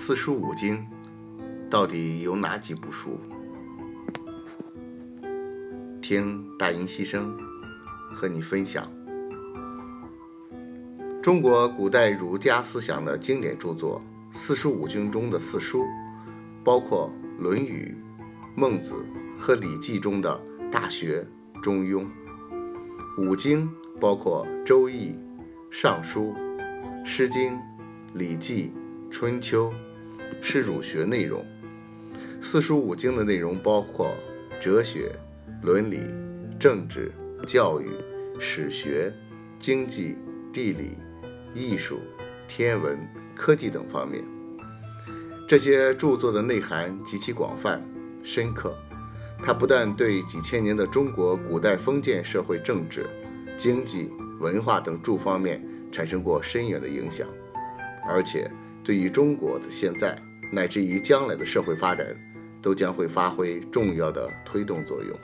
四书五经到底有哪几部书？听大音希声和你分享。中国古代儒家思想的经典著作四书五经中的四书，包括《论语》《孟子》和《礼记》中的《大学》《中庸》；五经包括《周易》《尚书》《诗经》《礼记》《春秋》。是儒学内容，四书五经的内容包括哲学、伦理、政治、教育、史学、经济、地理、艺术、天文、科技等方面。这些著作的内涵极其广泛深刻，它不但对几千年的中国古代封建社会政治、经济、文化等诸方面产生过深远的影响，而且。对于中国的现在乃至于将来的社会发展，都将会发挥重要的推动作用。